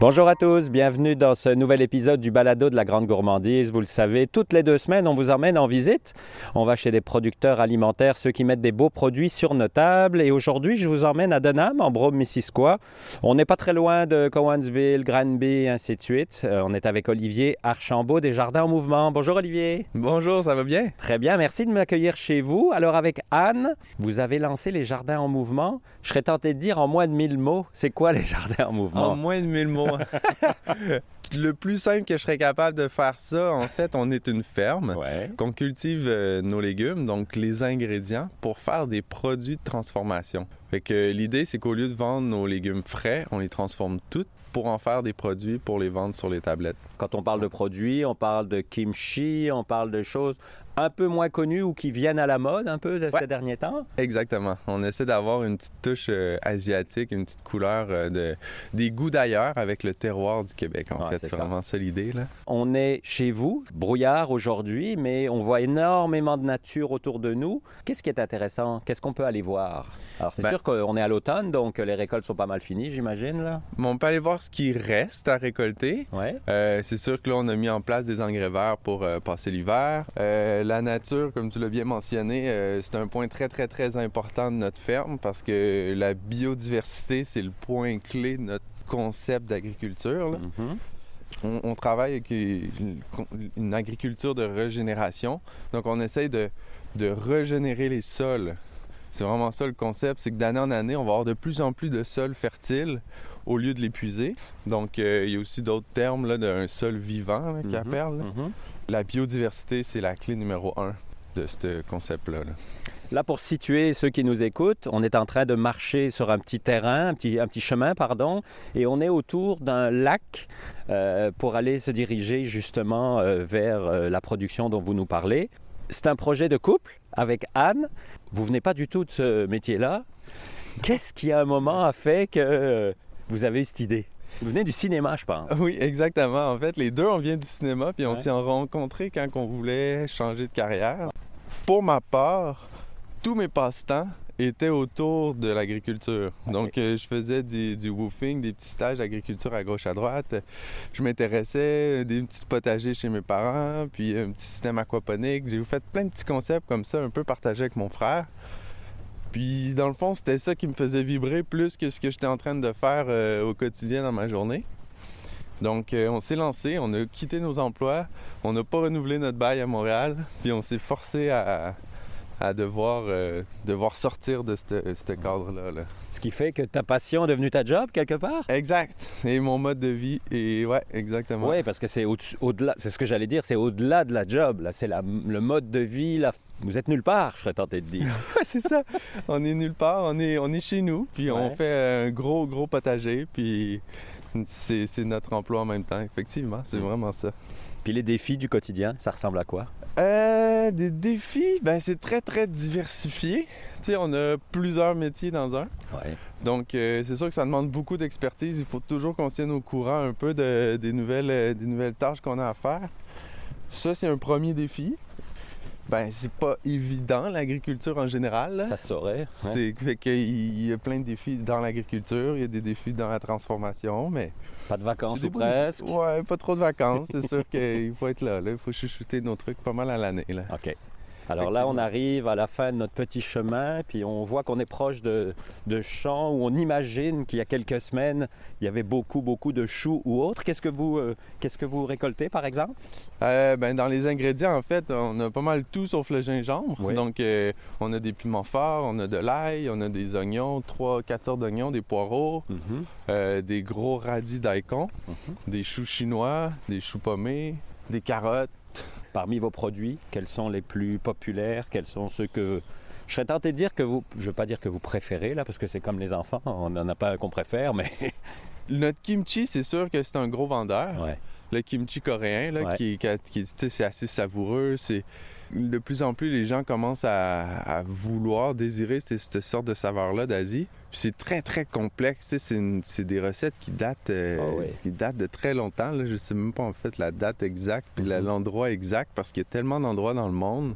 Bonjour à tous, bienvenue dans ce nouvel épisode du Balado de la Grande Gourmandise. Vous le savez, toutes les deux semaines, on vous emmène en visite. On va chez des producteurs alimentaires, ceux qui mettent des beaux produits sur nos tables. Et aujourd'hui, je vous emmène à Denham, en Brome-Missisquoi. On n'est pas très loin de Cowansville, Granby, ainsi de suite. Euh, on est avec Olivier Archambault des Jardins en Mouvement. Bonjour Olivier. Bonjour, ça va bien? Très bien, merci de m'accueillir chez vous. Alors avec Anne, vous avez lancé les Jardins en Mouvement. Je serais tenté de dire en moins de 1000 mots. C'est quoi les Jardins en Mouvement? En moins de 1000 mots. le plus simple que je serais capable de faire ça, en fait, on est une ferme Ouais. qu'on cultive euh, nos légumes, donc les ingrédients, pour faire des produits de transformation. Fait que l'idée, c'est qu'au lieu de vendre nos légumes frais, on les transforme tous pour en faire des produits pour les vendre sur les tablettes. Quand on parle de produits, on parle de kimchi, on parle de choses un peu moins connues ou qui viennent à la mode un peu de Ouais. ces derniers temps? Exactement. On essaie d'avoir une petite touche euh, asiatique, une petite couleur euh, de des goûts d'ailleurs avec le terroir du Québec. En Ouais, fait, c'est ça. vraiment ça l'idée là. On est chez vous, brouillard aujourd'hui, mais on voit énormément de nature autour de nous. Qu'est-ce qui est intéressant? Qu'est-ce qu'on peut aller voir? Alors, c'est Ben- sûr qu'on est à l'automne, donc les récoltes sont pas mal finies, j'imagine, là. On peut aller voir ce qui reste à récolter. Ouais. Euh, c'est sûr que là, on a mis en place des engrais verts pour passer l'hiver. Euh, la nature, comme tu l'as bien mentionné, euh, c'est un point très, très, très important de notre ferme parce que la biodiversité, c'est le point clé de notre concept d'agriculture. Mhm. On, on travaille avec une, une agriculture de régénération. Donc, on essaye de, de régénérer les sols. C'est vraiment ça le concept, c'est que d'année en année, on va avoir de plus en plus de sols fertiles au lieu de l'épuiser. Donc, euh, il y a aussi d'autres termes d'un sol vivant là, qui appellent. Mhm. La biodiversité, c'est la clé numéro un de ce concept-là. là. Pour situer ceux qui nous écoutent, on est en train de marcher sur un petit terrain, un petit, chemin, pardon, et on est autour d'un lac euh, pour aller se diriger justement euh, vers euh, la production dont vous nous parlez. C'est un projet de couple avec Anne. Vous venez pas du tout de ce métier-là. Qu'est-ce qui, à un moment, a fait que vous avez cette idée? Vous venez du cinéma, je pense. Oui, exactement. En fait, les deux, on vient du cinéma, puis on Ouais. s'est rencontrés quand on voulait changer de carrière. Pour ma part, tous mes passe-temps étaient autour de l'agriculture. Donc, euh, je faisais du, du woofing, des petits stages d'agriculture à gauche, à droite. Je m'intéressais des petits potagers chez mes parents, puis un petit système aquaponique. J'ai fait plein de petits concepts comme ça, un peu partagés avec mon frère. Puis, dans le fond, c'était ça qui me faisait vibrer plus que ce que j'étais en train de faire euh, au quotidien dans ma journée. Donc, euh, on s'est lancé, on a quitté nos emplois, on n'a pas renouvelé notre bail à Montréal, puis on s'est forcé à, à devoir, euh, devoir sortir de ce cadre-là. là. Ce qui fait que ta passion est devenue ta job, quelque part? Exact. Et mon mode de vie, et ouais, exactement. Oui, parce que c'est au-delà, c'est ce que j'allais dire, c'est au-delà de la job. Là, c'est le mode de vie. la- vous êtes nulle part, je serais tenté de dire. c'est ça. On est nulle part, on est, on est chez nous, puis on fait un gros, gros potager, puis c'est c'est notre emploi en même temps. Effectivement, c'est Mm. vraiment ça. Puis les défis du quotidien, ça ressemble à quoi? Euh, des défis, ben c'est très très diversifié. Tu sais, on a plusieurs métiers dans un. Ouais. Donc euh, c'est sûr que ça demande beaucoup d'expertise. Il faut toujours qu'on tienne au courant un peu de- des, nouvelles, euh, des nouvelles tâches qu'on a à faire. Ça, c'est un premier défi. Ben, c'est pas évident, l'agriculture en général. là. Ça se saurait. ouais. C'est fait qu'il y a plein de défis dans l'agriculture, il y a des défis dans la transformation, mais Pas de vacances ou presque. Ouais, pas trop de vacances, c'est sûr qu'il faut être là, là. Il faut chuchoter nos trucs pas mal à l'année là. OK. Alors là, on arrive à la fin de notre petit chemin, puis on voit qu'on est proche de, de champs où on imagine qu'il y a quelques semaines, il y avait beaucoup, beaucoup de choux ou autres. Qu'est-ce que vous, euh, qu'est-ce que vous récoltez, par exemple? Euh, ben, dans les ingrédients, en fait, on a pas mal tout sauf le gingembre. Oui. Donc, euh, on a des piments forts, on a de l'ail, on a des oignons, trois, quatre sortes d'oignons, des poireaux, Mhm. des gros radis daikon, Mhm. des choux chinois, des choux pommés, des carottes. Parmi vos produits, quels sont les plus populaires? Quels sont ceux que... Je serais tenté de dire que vous... Je ne veux pas dire que vous préférez, là, parce que c'est comme les enfants. On n'en a pas un qu'on préfère, mais... Notre kimchi, c'est sûr que c'est un gros vendeur. Ouais. Le kimchi coréen, là, Ouais. qui, qui, qui- c'est assez savoureux. C'est de plus en plus, les gens commencent à, à vouloir désirer cette, sorte de saveur-là d'Asie. C'est très, très complexe. C'est des recettes qui datent, euh, Ah ouais. qui datent de très longtemps. Là. Je sais même pas en fait la date exacte puis la- Mhm. l'endroit exact parce qu'il y a tellement d'endroits dans le monde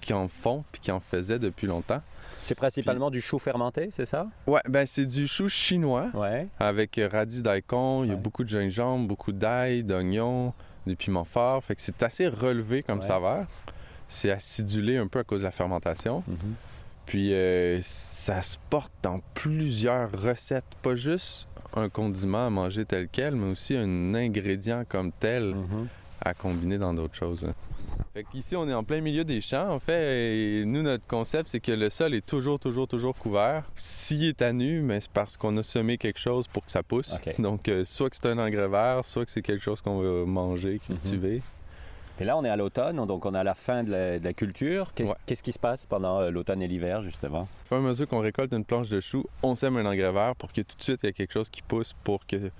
qui en font puis qui en faisaient depuis longtemps. C'est principalement du chou fermenté, c'est ça? Ouais, ben c'est du chou chinois Ouais. avec radis daikon. Il y a Ouais. beaucoup de gingembre, beaucoup d'ail, d'oignons, des piments forts. Fait que c'est assez relevé comme Ouais. saveur. C'est acidulé un peu à cause de la fermentation. Mhm. Puis euh, ça se porte dans plusieurs recettes, pas juste un condiment à manger tel quel, mais aussi un ingrédient comme tel Mhm. à combiner dans d'autres choses. Fait qu'ici, on est en plein milieu des champs. En fait, et nous, notre concept, c'est que le sol est toujours, toujours, toujours couvert. S'il est à nu, mais c'est parce qu'on a semé quelque chose pour que ça pousse. Donc, euh, soit que c'est un engrais vert, soit que c'est quelque chose qu'on va manger, cultiver. Et là, on est à l'automne, donc on est à la fin de la, de la culture. Qu'est-ce Ouais. qui se passe pendant euh, l'automne et l'hiver, justement? Au fur et à mesure qu'on récolte une planche de chou, on sème un engrais vert pour que tout de suite, il y ait quelque chose qui pousse pour que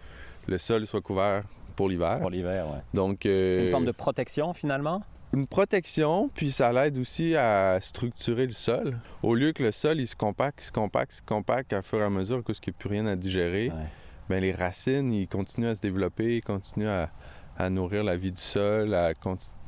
le sol soit couvert pour l'hiver. Pour l'hiver, ouais. Donc, C'est euh, une forme de protection, finalement? une protection, puis ça l'aide aussi à structurer le sol. Au lieu que le sol, il se compacte, il se compacte, il se compacte à fur et à mesure parce qu'il n'y a plus rien à digérer, Ouais. ben, les racines, ils continuent à se développer, ils continuent à, à nourrir la vie du sol, à,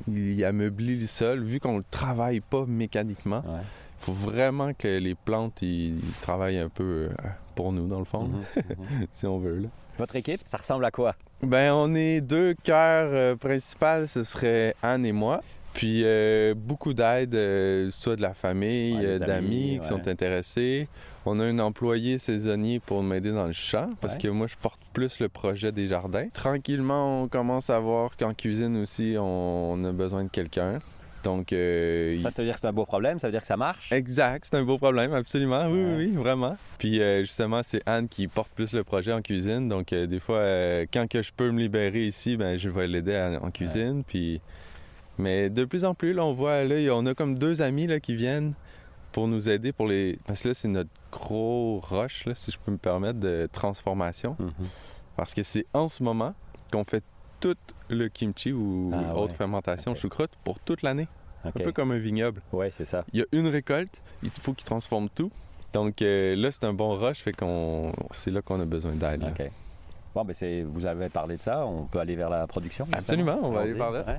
ils ameublit le sol. Vu qu'on ne le travaille pas mécaniquement, Ouais. il faut vraiment que les plantes, ils, ils travaillent un peu euh, pour nous, dans le fond, Mhm, mhm. si on veut. là. Votre équipe, ça ressemble à quoi? Ben, on est deux cœurs euh, principaux, ce serait Anne et moi. Puis euh, beaucoup d'aide, euh, soit de la famille, Ouais, euh, d'amis amis, qui ouais. sont intéressés. On a un employé saisonnier pour m'aider dans le champ, parce Ouais. que moi, je porte plus le projet des jardins. Tranquillement, on commence à voir qu'en cuisine aussi, on, on a besoin de quelqu'un. Donc, euh, Ça, ça veut dire que c'est un beau problème? Ça veut dire que ça marche? Exact, c'est un beau problème, absolument. Oui, Ouais. oui, oui, vraiment. Puis euh, justement, c'est Anne qui porte plus le projet en cuisine. Donc euh, des fois, euh, quand que je peux me libérer ici, ben je vais l'aider en cuisine. Puis, mais de plus en plus, là, on voit là, on a comme deux amis là qui viennent pour nous aider pour les. Parce que là, c'est notre gros rush, là, si je peux me permettre, de transformation. Mhm. Parce que c'est en ce moment qu'on fait tout le kimchi ou Ah, autre ouais. fermentation choucroute pour toute l'année. Un peu comme un vignoble Ouais, c'est ça. il y a une récolte, il faut qu'il transforme tout. Donc euh, là, c'est un bon rush, fait qu'on c'est là qu'on a besoin d'aide. Bon, ben vous avez parlé de ça, on peut aller vers la production. justement? Absolument, on va aller par là. Ouais.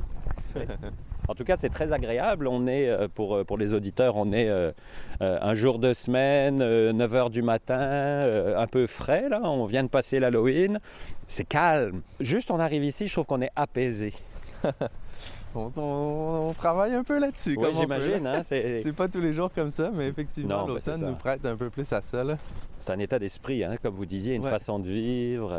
En tout cas, c'est très agréable. On est, euh, pour, euh, pour les auditeurs, on est euh, un jour de semaine, 9 h du matin, euh, un peu frais, là. On vient de passer l'Halloween. C'est calme. Juste, on arrive ici, je trouve qu'on est apaisé. On, on- on travaille un peu là-dessus. Oui, j'imagine. hein, c'est, pas tous les jours comme ça, mais effectivement, ben, l'automne ça. nous prête un peu plus à ça. c'est un état d'esprit, hein, comme vous disiez, une Ouais. façon de vivre.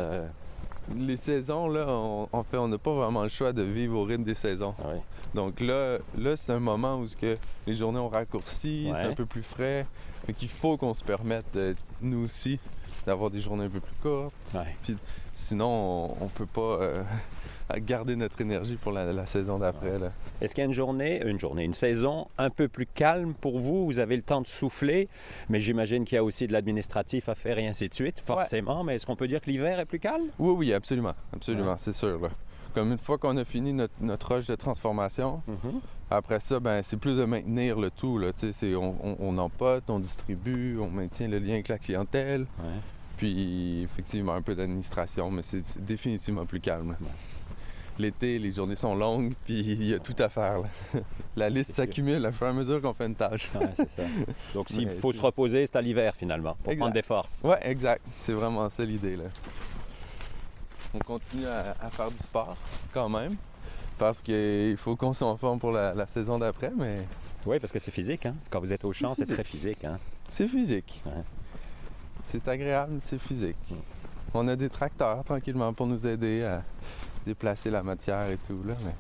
Les saisons, là, on- en fait, on n'a pas vraiment le choix de vivre au rythme des saisons. ouais. Donc là, là c'est un moment où que les journées ont raccourci, c'est un peu plus frais. Fait qu'il faut qu'on se permette, euh, nous aussi, d'avoir des journées un peu plus courtes. Sinon, on, on peut pas euh, garder notre énergie pour la, la saison d'après. là. Est-ce qu'il y a une journée, une journée, une saison un peu plus calme pour vous? Vous avez le temps de souffler, mais j'imagine qu'il y a aussi de l'administratif à faire et ainsi de suite, forcément. Mais est-ce qu'on peut dire que l'hiver est plus calme? Oui, oui, absolument. Absolument, Ouais. c'est sûr. là. Comme une fois qu'on a fini notre, notre rush de transformation, après ça, ben, c'est plus de maintenir le tout. Là, c'est- on, on, on empote, on distribue, on maintient le lien avec la clientèle. Ouais. Puis effectivement, un peu d'administration, mais c'est définitivement plus calme. L'été, les journées sont longues, puis il y a tout à faire. là. La liste s'accumule à fur et à mesure qu'on fait une tâche. Ouais, c'est ça. Donc s'il faut se reposer, c'est à l'hiver finalement, pour Exact. prendre des forces. Ouais, exact. C'est vraiment ça l'idée. là. On continue à, à faire du sport quand même, parce qu'il faut qu'on soit en forme pour la, la saison d'après, mais Oui, parce que c'est physique. Hein? Quand vous êtes au champ, c'est très physique. Hein? c'est physique. Ouais. C'est agréable, c'est physique. On a des tracteurs tranquillement pour nous aider à déplacer la matière et tout. Là, mais...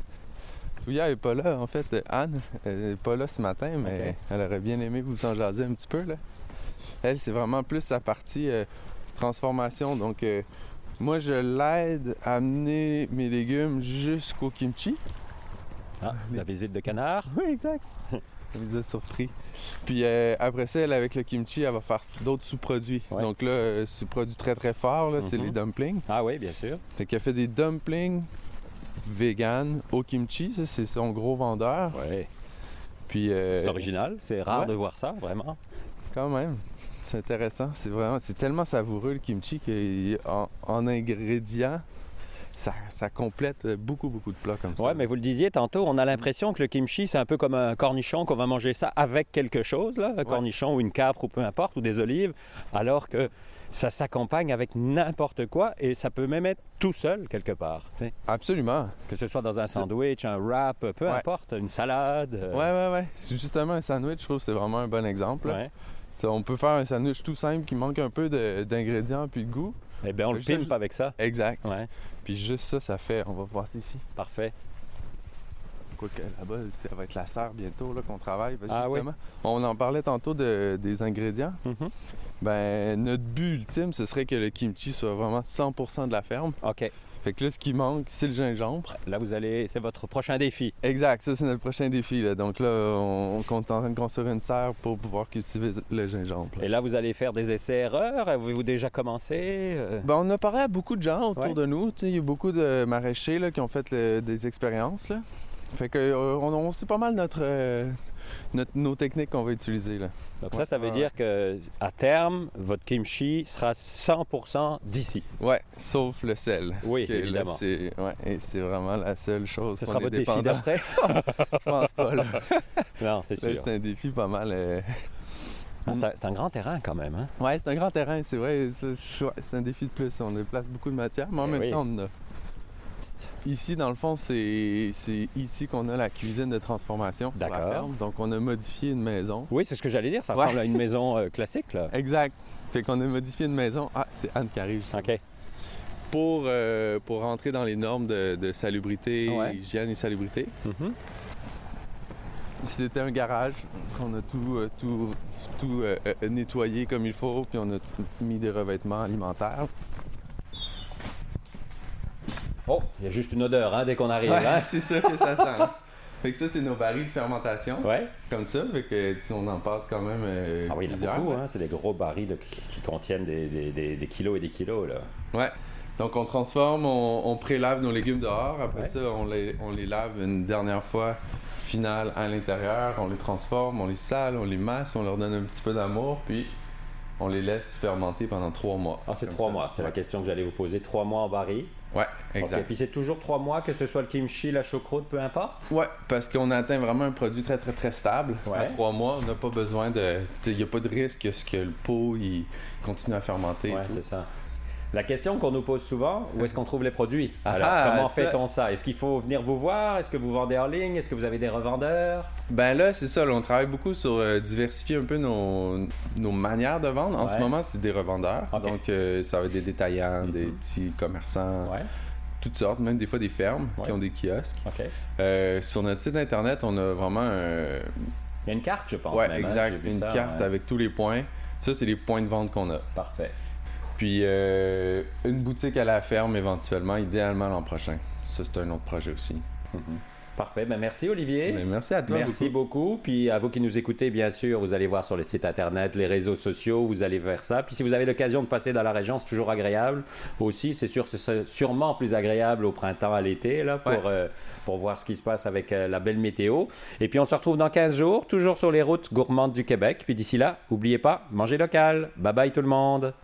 Touya est pas là, en fait. Anne elle est pas là ce matin, mais elle aurait bien aimé vous en jaser un petit peu. Là. Elle, c'est vraiment plus sa partie euh, transformation. Donc, euh, moi, je l'aide à amener mes légumes jusqu'au kimchi. Ah, la visite de canard. Oui, exact. Elle nous a surpris. Puis euh, après ça, elle, avec le kimchi, elle va faire d'autres sous-produits. Ouais. Donc là, euh, sous-produits très très forts, là, c'est Mhm. les dumplings. Ah oui, bien sûr. Fait qu'elle fait des dumplings vegan au kimchi, ça c'est son gros vendeur. Ouais. Puis euh, C'est original. C'est rare ouais. de voir ça, vraiment. quand même, c'est intéressant. C'est vraiment, c'est tellement savoureux le kimchi qu'en en ingrédients, ça, ça complète beaucoup, beaucoup de plats comme ça. Ouais, mais vous le disiez tantôt, on a l'impression que le kimchi, c'est un peu comme un cornichon, qu'on va manger ça avec quelque chose, là, un cornichon ou une capre ou peu importe, ou des olives, alors que ça s'accompagne avec n'importe quoi et ça peut même être tout seul quelque part. Absolument. Que ce soit dans un sandwich, un wrap, peu Ouais. importe, une salade. euh, Ouais, ouais, ouais. Justement un sandwich, je trouve que c'est vraiment un bon exemple. ouais. Ça, On peut faire un sandwich tout simple qui manque un peu d'ingrédients puis de goût. Eh bien, on le pimpe avec ça. Exact. Ouais, Puis juste ça, ça fait. On va voir ça ici. parfait. Quoique là-bas, ça va être la serre bientôt qu'on travaille. Parce Ah oui. justement, On en parlait tantôt de- des ingrédients. Mhm. Ben, notre but ultime, ce serait que le kimchi soit vraiment 100% de la ferme. OK. Fait que là, ce qui manque, c'est le gingembre. Là, vous allez, c'est votre prochain défi. Exact, ça, c'est notre prochain défi. là. Donc là, on, on est en train de construire une serre pour pouvoir cultiver le gingembre. là. Et là, vous allez faire des essais-erreurs. Avez-vous déjà commencé euh? Ben, on a parlé à beaucoup de gens autour Ouais. de nous. Tu sais, Il y a beaucoup de maraîchers là, qui ont fait le- des expériences. Là. Fait que euh, on, on sait pas mal notre, euh, notre- nos techniques qu'on va utiliser. Là. Donc Ouais, ça, ça veut dire que à terme, votre kimchi sera 100% d'ici. Ouais, sauf le sel. Oui, évidemment. c'est ouais, et c'est vraiment la seule chose Ce sera votre défi dépendant. d'après? Je pense pas. Là. Non, c'est sûr. c'est un défi pas mal. euh, Ah, c'est un, grand terrain quand même. Hein? Ouais, c'est un grand terrain, c'est vrai. C'est un défi de plus. On déplace beaucoup de matière, mais en Eh même oui. temps, on en a. Ici, dans le fond, c'est ici qu'on a la cuisine de transformation sur la ferme. Donc, on a modifié une maison. Oui, c'est ce que j'allais dire. Ça Ouais. ressemble à une maison euh, classique, là. Exact. Fait qu'on a modifié une maison. Ah, c'est Anne qui arrive. justement. OK. Pour, euh, pour rentrer dans les normes de, de salubrité, Ouais. hygiène et salubrité. Mhm. C'était un garage qu'on a tout, euh, tout, tout nettoyé comme il faut, puis on a mis des revêtements alimentaires. Oh, il y a juste une odeur hein, dès qu'on arrive. Ouais, hein? c'est ça que ça sent. fait que ça, c'est nos barils de fermentation. Ouais. Comme ça, fait que on en passe quand même euh, Ah oui, il y en a beaucoup. Hein? C'est des gros barils de- qui contiennent des, des- des- des kilos et des kilos. Là. Ouais. Donc on transforme, on, on prélave nos légumes dehors. Après Ouais. ça, on les, on les lave une dernière fois finale à l'intérieur. On les transforme, on les sale, on les masse, on leur donne un petit peu d'amour, puis on les laisse fermenter pendant trois mois. Ah, c'est trois ça. mois. C'est la question que j'allais vous poser. Trois mois en baril. Ouais, exact. Puis c'est toujours trois mois, que ce soit le kimchi, la choucroute, peu importe. Ouais, parce qu'on atteint vraiment un produit très très très stable. Ouais. À trois mois, on n'a pas besoin de. Il n'y a pas de risque que ce que le pot il continue à fermenter. Ouais, c'est ça. La question qu'on nous pose souvent, où est-ce qu'on trouve les produits Ah Alors, ah, comment ça- fait-on ça? Est-ce qu'il faut venir vous voir? Est-ce que vous vendez en ligne? Est-ce que vous avez des revendeurs? Ben là, c'est ça. là, on travaille beaucoup sur euh, diversifier un peu nos, nos manières de vendre. En Ouais. ce moment, c'est des revendeurs. Donc, euh, ça va être des détaillants, des Mhm. petits commerçants, Ouais. toutes sortes, même des fois des fermes Ouais. qui ont des kiosques. Euh, sur notre site internet, on a vraiment un. Il y a une carte, je pense. même, hein, exact. Une ça, carte ouais. avec tous les points. Ça, c'est les points de vente qu'on a. Parfait. Puis euh, une boutique à la ferme éventuellement, idéalement l'an prochain. Ça, c'est un autre projet aussi. Parfait. Ben, merci, Olivier. Mais merci à toi. Merci beaucoup. Puis à vous qui nous écoutez, bien sûr, vous allez voir sur les sites internet, les réseaux sociaux, vous allez vers ça. Puis si vous avez l'occasion de passer dans la région, c'est toujours agréable. Aussi, c'est sûr, c'est sûrement plus agréable au printemps, à l'été, là, pour, Ouais. euh, pour voir ce qui se passe avec euh, la belle météo. Et puis on se retrouve dans 15 jours, toujours sur les routes gourmandes du Québec. Puis d'ici là, n'oubliez pas, mangez local. Bye bye tout le monde.